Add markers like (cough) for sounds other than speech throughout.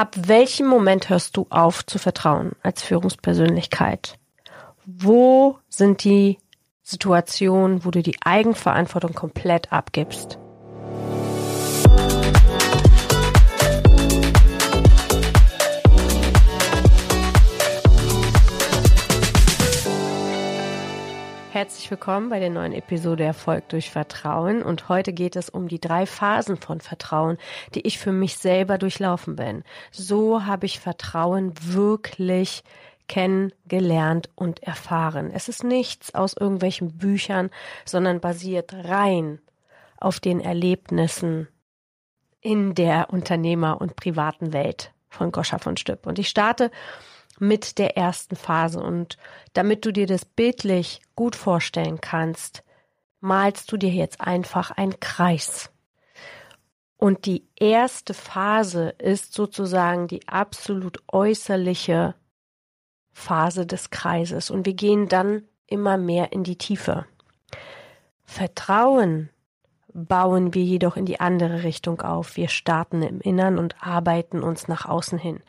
Ab welchem Moment hörst du auf zu vertrauen als Führungspersönlichkeit? Wo sind die Situationen, wo du die Eigenverantwortung komplett abgibst? Herzlich willkommen bei der neuen Episode Erfolg durch Vertrauen und heute geht es um die drei Phasen von Vertrauen, die ich für mich selber durchlaufen bin. So habe ich Vertrauen wirklich kennengelernt und erfahren. Es ist nichts aus irgendwelchen Büchern, sondern basiert rein auf den Erlebnissen in der Unternehmer- und privaten Welt von Goscha von Stüpp. Und ich starte mit der ersten Phase. Und damit du dir das bildlich gut vorstellen kannst, malst du dir jetzt einfach einen Kreis. Und die erste Phase ist sozusagen die absolut äußerliche Phase des Kreises. Und wir gehen dann immer mehr in die Tiefe. Vertrauen bauen wir jedoch in die andere Richtung auf. Wir starten im Innern und arbeiten uns nach außen hin.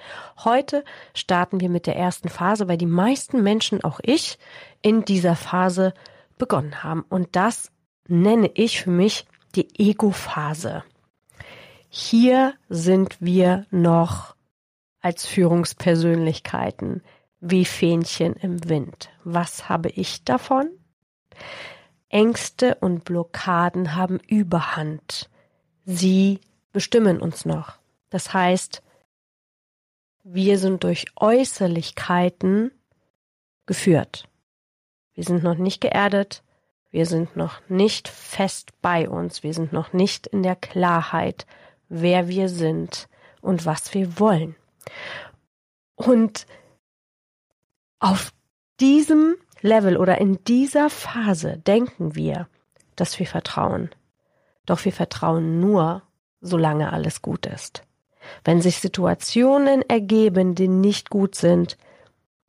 Heute starten wir mit der ersten Phase, weil die meisten Menschen, auch ich, in dieser Phase begonnen haben. Und das nenne ich für mich die Ego-Phase. Hier sind wir noch als Führungspersönlichkeiten wie Fähnchen im Wind. Was habe ich davon? Ängste und Blockaden haben Überhand. Sie bestimmen uns noch. Das heißt, wir sind durch Äußerlichkeiten geführt. Wir sind noch nicht geerdet, wir sind noch nicht fest bei uns, wir sind noch nicht in der Klarheit, wer wir sind und was wir wollen. Und auf diesem Level oder in dieser Phase denken wir, dass wir vertrauen. Doch wir vertrauen nur, solange alles gut ist. Wenn sich Situationen ergeben, die nicht gut sind,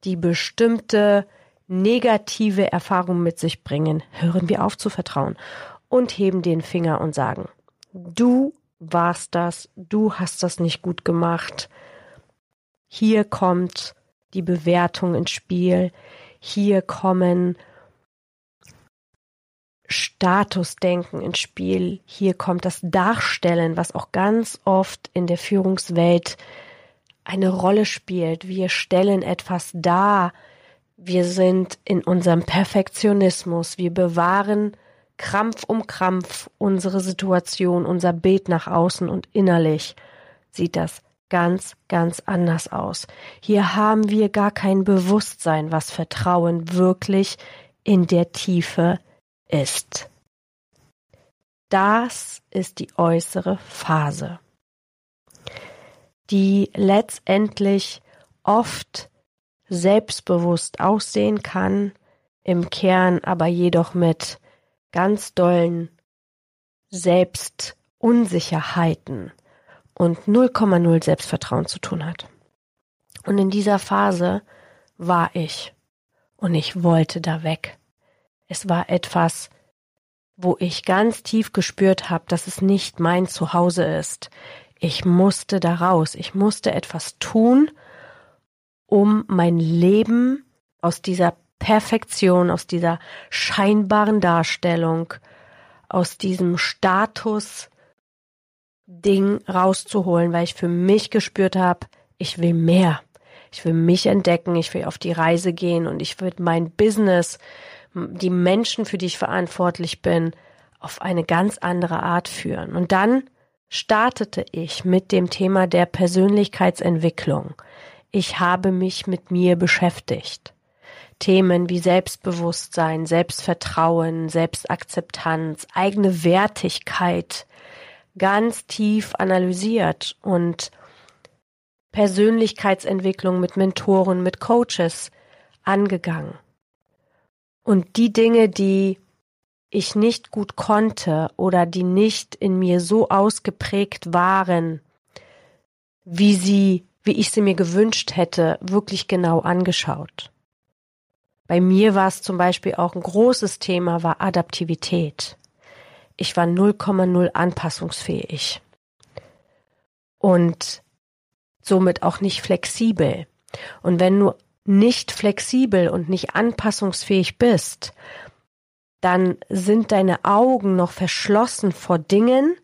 die bestimmte negative Erfahrungen mit sich bringen, hören wir auf zu vertrauen und heben den Finger und sagen, du warst das, du hast das nicht gut gemacht. Hier kommt die Bewertung ins Spiel. Hier kommen Statusdenken ins Spiel. Hier kommt das Darstellen, was auch ganz oft in der Führungswelt eine Rolle spielt. Wir stellen etwas dar. Wir sind in unserem Perfektionismus. Wir bewahren Krampf um Krampf unsere Situation, unser Bild nach außen und innerlich sieht das ganz, ganz anders aus. Hier haben wir gar kein Bewusstsein, was Vertrauen wirklich in der Tiefe ist. Das ist die äußere Phase, die letztendlich oft selbstbewusst aussehen kann, im Kern aber jedoch mit ganz dollen Selbstunsicherheiten und 0,0 Selbstvertrauen zu tun hat. Und in dieser Phase war ich und ich wollte da weg. Es war etwas, wo ich ganz tief gespürt habe, dass es nicht mein Zuhause ist. Ich musste da raus, ich musste etwas tun, um mein Leben aus dieser Perfektion, aus dieser scheinbaren Darstellung, aus diesem Status Ding rauszuholen, weil ich für mich gespürt habe, ich will mehr. Ich will mich entdecken, ich will auf die Reise gehen und ich will mein Business, die Menschen, für die ich verantwortlich bin, auf eine ganz andere Art führen. Und dann startete ich mit dem Thema der Persönlichkeitsentwicklung. Ich habe mich mit mir beschäftigt. Themen wie Selbstbewusstsein, Selbstvertrauen, Selbstakzeptanz, eigene Wertigkeit, ganz tief analysiert und Persönlichkeitsentwicklung mit Mentoren, mit Coaches angegangen. Und die Dinge, die ich nicht gut konnte oder die nicht in mir so ausgeprägt waren, wie sie, wie ich sie mir gewünscht hätte, wirklich genau angeschaut. Bei mir war es zum Beispiel auch ein großes Thema, war Adaptivität ich war 0,0 anpassungsfähig. Und somit auch nicht flexibel. Und wenn du nicht flexibel und nicht anpassungsfähig bist, dann sind deine Augen noch verschlossen vor Dingen,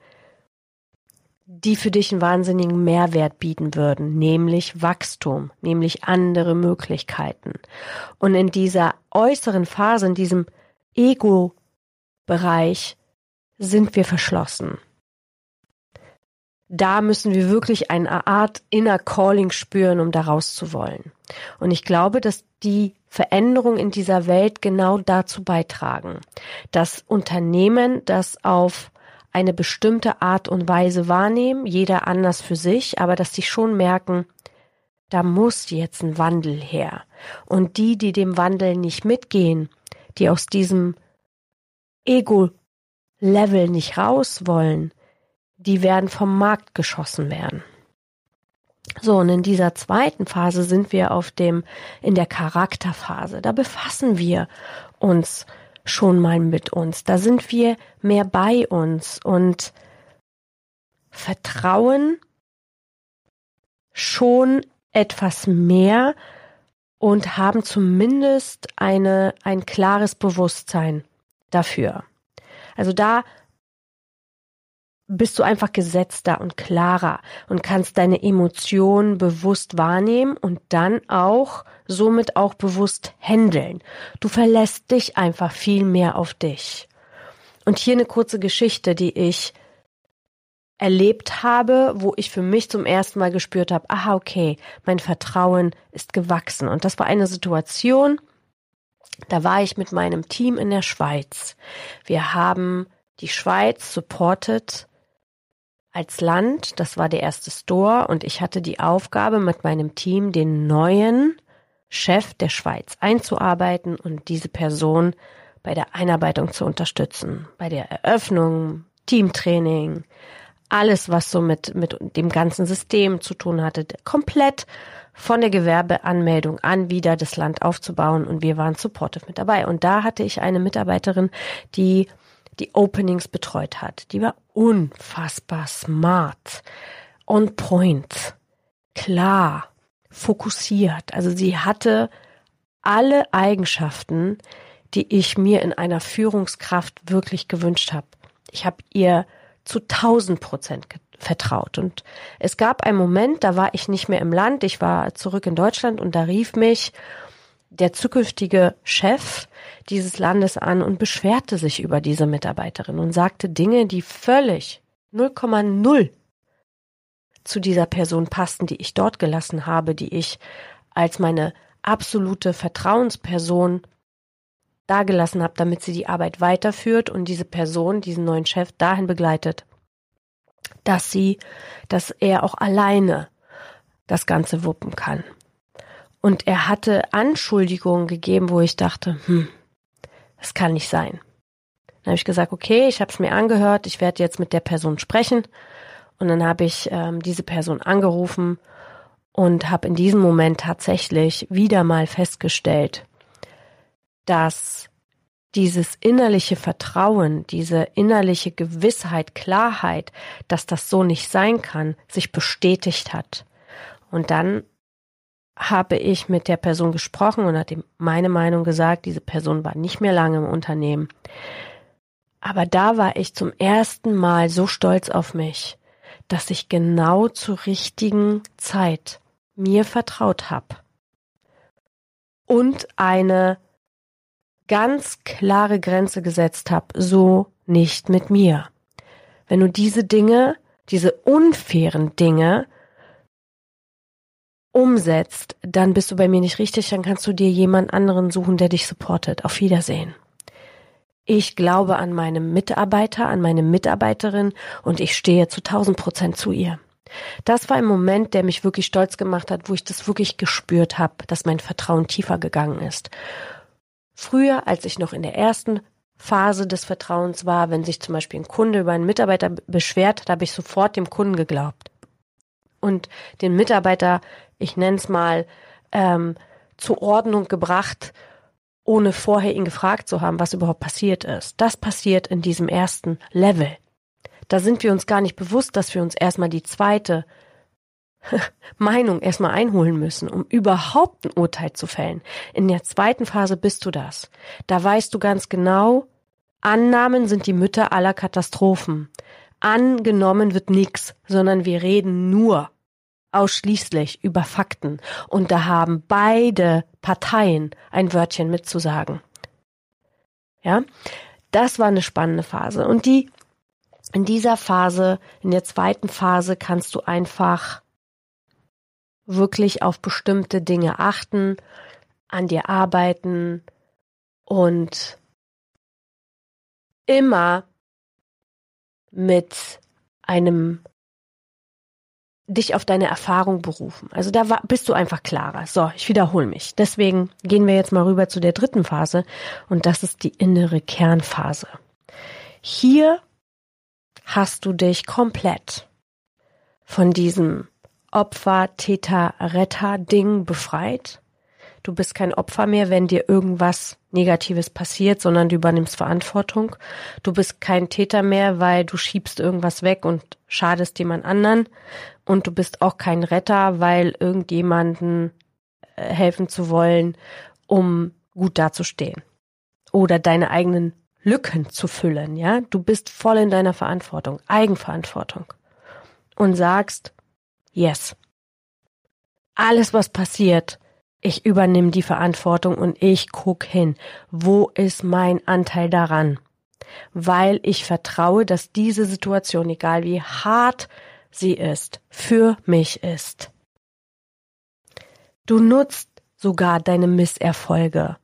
die für dich einen wahnsinnigen Mehrwert bieten würden, nämlich Wachstum, nämlich andere Möglichkeiten. Und in dieser äußeren Phase, in diesem Ego-Bereich, sind wir verschlossen. Da müssen wir wirklich eine Art Inner Calling spüren, um da raus zu wollen. Und ich glaube, dass die Veränderungen in dieser Welt genau dazu beitragen, dass Unternehmen das auf eine bestimmte Art und Weise wahrnehmen, jeder anders für sich, aber dass sie schon merken, da muss jetzt ein Wandel her. Und die, die dem Wandel nicht mitgehen, die aus diesem Ego-Level nicht raus wollen, die werden vom Markt geschossen werden. So, und in dieser zweiten Phase sind wir auf dem, in der Charakterphase. Da befassen wir uns schon mal mit uns. Da sind wir mehr bei uns und vertrauen schon etwas mehr und haben zumindest eine, ein klares Bewusstsein dafür. Also da bist du einfach gesetzter und klarer und kannst deine Emotionen bewusst wahrnehmen und dann auch somit auch bewusst handeln. Du verlässt dich einfach viel mehr auf dich. Und hier eine kurze Geschichte, die ich erlebt habe, wo ich für mich zum ersten Mal gespürt habe, aha, okay, mein Vertrauen ist gewachsen. Und das war eine Situation, da war ich mit meinem Team in der Schweiz. Wir haben die Schweiz supported als Land. Das war der erste Store und ich hatte die Aufgabe, mit meinem Team den neuen Chef der Schweiz einzuarbeiten und diese Person bei der Einarbeitung zu unterstützen, bei der Eröffnung, Teamtraining, alles, was so mit, mit dem ganzen System zu tun hatte, komplett von der Gewerbeanmeldung an wieder das Land aufzubauen und wir waren supportive mit dabei. Und da hatte ich eine Mitarbeiterin, die die Openings betreut hat. Die war unfassbar smart, on point, klar, fokussiert. Also sie hatte alle Eigenschaften, die ich mir in einer Führungskraft wirklich gewünscht habe. Ich habe ihr zu tausend Prozent vertraut. Und es gab einen Moment, da war ich nicht mehr im Land, ich war zurück in Deutschland und da rief mich der zukünftige Chef dieses Landes an und beschwerte sich über diese Mitarbeiterin und sagte Dinge, die völlig 0,0 zu dieser Person passten, die ich dort gelassen habe, die ich als meine absolute Vertrauensperson dagelassen habe, damit sie die Arbeit weiterführt und diese Person, diesen neuen Chef dahin begleitet, dass sie, dass er auch alleine das Ganze wuppen kann. Und er hatte Anschuldigungen gegeben, wo ich dachte, hm, das kann nicht sein. Dann habe ich gesagt, okay, ich habe es mir angehört, ich werde jetzt mit der Person sprechen. Und dann habe ich ähm, diese Person angerufen und habe in diesem Moment tatsächlich wieder mal festgestellt, dass dieses innerliche Vertrauen, diese innerliche Gewissheit, Klarheit, dass das so nicht sein kann, sich bestätigt hat. Und dann habe ich mit der Person gesprochen und hat ihm meine Meinung gesagt. Diese Person war nicht mehr lange im Unternehmen. Aber da war ich zum ersten Mal so stolz auf mich, dass ich genau zur richtigen Zeit mir vertraut habe und eine ganz klare Grenze gesetzt habe, so nicht mit mir. Wenn du diese Dinge, diese unfairen Dinge umsetzt, dann bist du bei mir nicht richtig, dann kannst du dir jemand anderen suchen, der dich supportet. Auf Wiedersehen. Ich glaube an meine Mitarbeiter, an meine Mitarbeiterin und ich stehe zu 1000 Prozent zu ihr. Das war ein Moment, der mich wirklich stolz gemacht hat, wo ich das wirklich gespürt habe, dass mein Vertrauen tiefer gegangen ist. Früher, als ich noch in der ersten Phase des Vertrauens war, wenn sich zum Beispiel ein Kunde über einen Mitarbeiter beschwert, da habe ich sofort dem Kunden geglaubt und den Mitarbeiter ich nenne es mal, ähm, zur Ordnung gebracht, ohne vorher ihn gefragt zu haben, was überhaupt passiert ist. Das passiert in diesem ersten Level. Da sind wir uns gar nicht bewusst, dass wir uns erstmal die zweite (laughs) Meinung erstmal einholen müssen, um überhaupt ein Urteil zu fällen. In der zweiten Phase bist du das. Da weißt du ganz genau, Annahmen sind die Mütter aller Katastrophen. Angenommen wird nichts, sondern wir reden nur ausschließlich über Fakten. Und da haben beide Parteien ein Wörtchen mitzusagen. Ja, das war eine spannende Phase. Und die, in dieser Phase, in der zweiten Phase kannst du einfach wirklich auf bestimmte Dinge achten, an dir arbeiten und immer mit einem dich auf deine Erfahrung berufen. Also da war, bist du einfach klarer. So, ich wiederhole mich. Deswegen gehen wir jetzt mal rüber zu der dritten Phase und das ist die innere Kernphase. Hier hast du dich komplett von diesem Opfer, Täter, Retter Ding befreit. Du bist kein Opfer mehr, wenn dir irgendwas Negatives passiert, sondern du übernimmst Verantwortung. Du bist kein Täter mehr, weil du schiebst irgendwas weg und schadest jemand anderen. Und du bist auch kein Retter, weil irgendjemanden äh, helfen zu wollen, um gut dazustehen. Oder deine eigenen Lücken zu füllen, ja? Du bist voll in deiner Verantwortung, Eigenverantwortung. Und sagst, yes. Alles, was passiert, ich übernehme die Verantwortung und ich guck hin, wo ist mein Anteil daran? Weil ich vertraue, dass diese Situation, egal wie hart sie ist, für mich ist. Du nutzt sogar deine Misserfolge,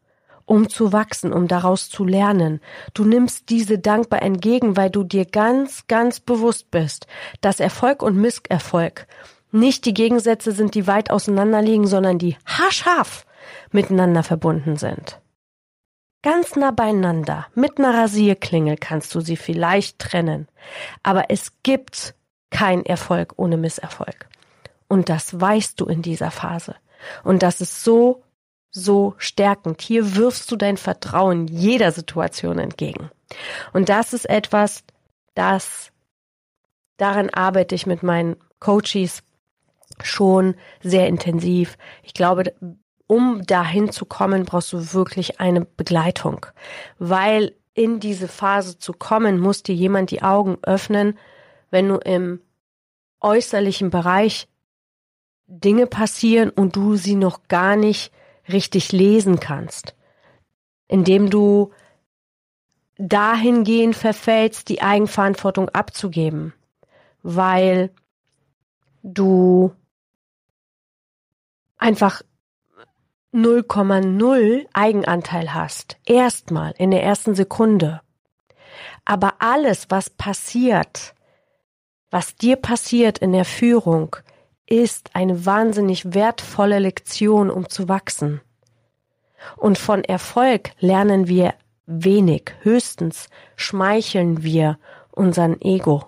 um zu wachsen, um daraus zu lernen. Du nimmst diese dankbar entgegen, weil du dir ganz, ganz bewusst bist, dass Erfolg und Misserfolg nicht die Gegensätze sind, die weit auseinander liegen, sondern die haarscharf miteinander verbunden sind. Ganz nah beieinander, mit einer Rasierklingel kannst du sie vielleicht trennen. Aber es gibt kein Erfolg ohne Misserfolg. Und das weißt du in dieser Phase. Und das ist so, so stärkend. Hier wirfst du dein Vertrauen jeder Situation entgegen. Und das ist etwas, das, daran arbeite ich mit meinen Coaches schon sehr intensiv. Ich glaube, um dahin zu kommen, brauchst du wirklich eine Begleitung, weil in diese Phase zu kommen, muss dir jemand die Augen öffnen, wenn du im äußerlichen Bereich Dinge passieren und du sie noch gar nicht richtig lesen kannst, indem du dahingehend verfällst, die Eigenverantwortung abzugeben, weil du einfach 0,0 Eigenanteil hast. Erstmal in der ersten Sekunde. Aber alles, was passiert, was dir passiert in der Führung, ist eine wahnsinnig wertvolle Lektion, um zu wachsen. Und von Erfolg lernen wir wenig, höchstens schmeicheln wir unseren Ego.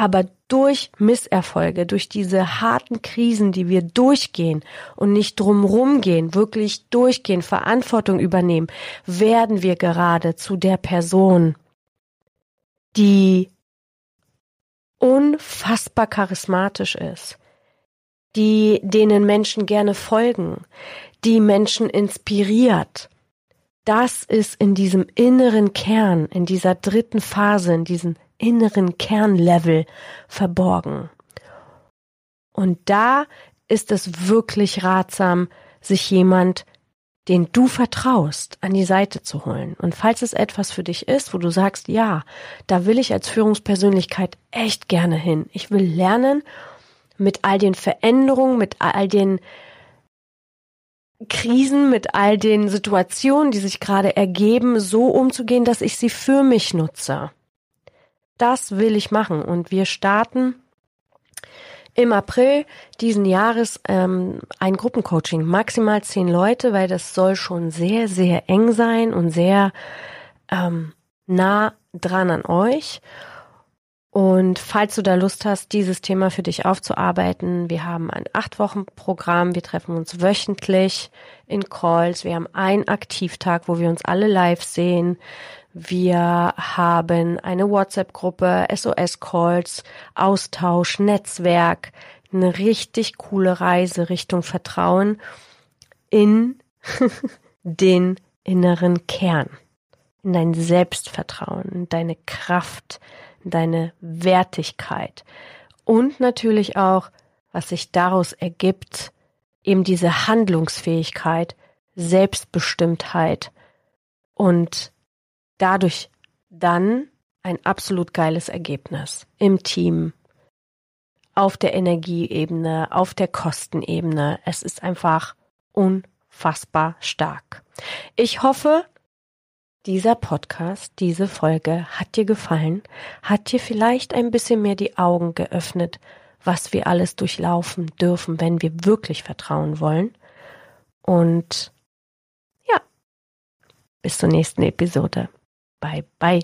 Aber durch Misserfolge, durch diese harten Krisen, die wir durchgehen und nicht drumrum gehen, wirklich durchgehen, Verantwortung übernehmen, werden wir gerade zu der Person, die unfassbar charismatisch ist, die denen Menschen gerne folgen, die Menschen inspiriert. Das ist in diesem inneren Kern, in dieser dritten Phase, in diesem inneren Kernlevel verborgen. Und da ist es wirklich ratsam, sich jemand, den du vertraust, an die Seite zu holen. Und falls es etwas für dich ist, wo du sagst, ja, da will ich als Führungspersönlichkeit echt gerne hin. Ich will lernen, mit all den Veränderungen, mit all den Krisen, mit all den Situationen, die sich gerade ergeben, so umzugehen, dass ich sie für mich nutze das will ich machen. Und wir starten im April diesen Jahres ähm, ein Gruppencoaching, maximal zehn Leute, weil das soll schon sehr, sehr eng sein und sehr ähm, nah dran an euch. Und falls du da Lust hast, dieses Thema für dich aufzuarbeiten, wir haben ein acht Wochen Programm, wir treffen uns wöchentlich in Calls, wir haben einen Aktivtag, wo wir uns alle live sehen. Wir haben eine WhatsApp-Gruppe, SOS-Calls, Austausch, Netzwerk, eine richtig coole Reise Richtung Vertrauen in (laughs) den inneren Kern, in dein Selbstvertrauen, in deine Kraft, in deine Wertigkeit. Und natürlich auch, was sich daraus ergibt, eben diese Handlungsfähigkeit, Selbstbestimmtheit und dadurch dann ein absolut geiles Ergebnis im Team, auf der Energieebene, auf der Kostenebene. Es ist einfach unfassbar stark. Ich hoffe, dieser Podcast, diese Folge hat dir gefallen, hat dir vielleicht ein bisschen mehr die Augen geöffnet, was wir alles durchlaufen dürfen, wenn wir wirklich vertrauen wollen. Und ja, bis zur nächsten Episode. Bye bye.